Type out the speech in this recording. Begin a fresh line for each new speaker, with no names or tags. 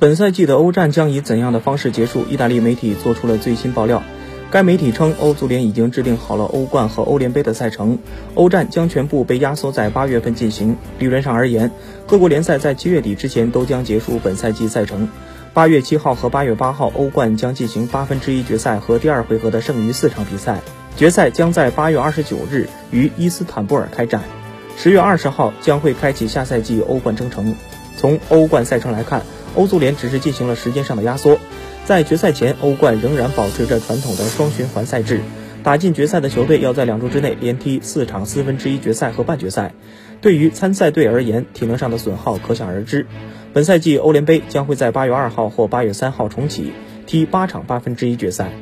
本赛季的欧战将以怎样的方式结束？意大利媒体做出了最新爆料。该媒体称，欧足联已经制定好了欧冠和欧联杯的赛程，欧战将全部被压缩在八月份进行。理论上而言，各国联赛在七月底之前都将结束本赛季赛程。八月七号和八月八号，欧冠将进行八分之一决赛和第二回合的剩余四场比赛，决赛将在八月二十九日于伊斯坦布尔开战。十月二十号将会开启下赛季欧冠征程。从欧冠赛程来看，欧足联只是进行了时间上的压缩，在决赛前，欧冠仍然保持着传统的双循环赛制，打进决赛的球队要在两周之内连踢四场四分之一决赛和半决赛。对于参赛队而言，体能上的损耗可想而知。本赛季欧联杯将会在八月二号或八月三号重启，踢八场八分之一决赛。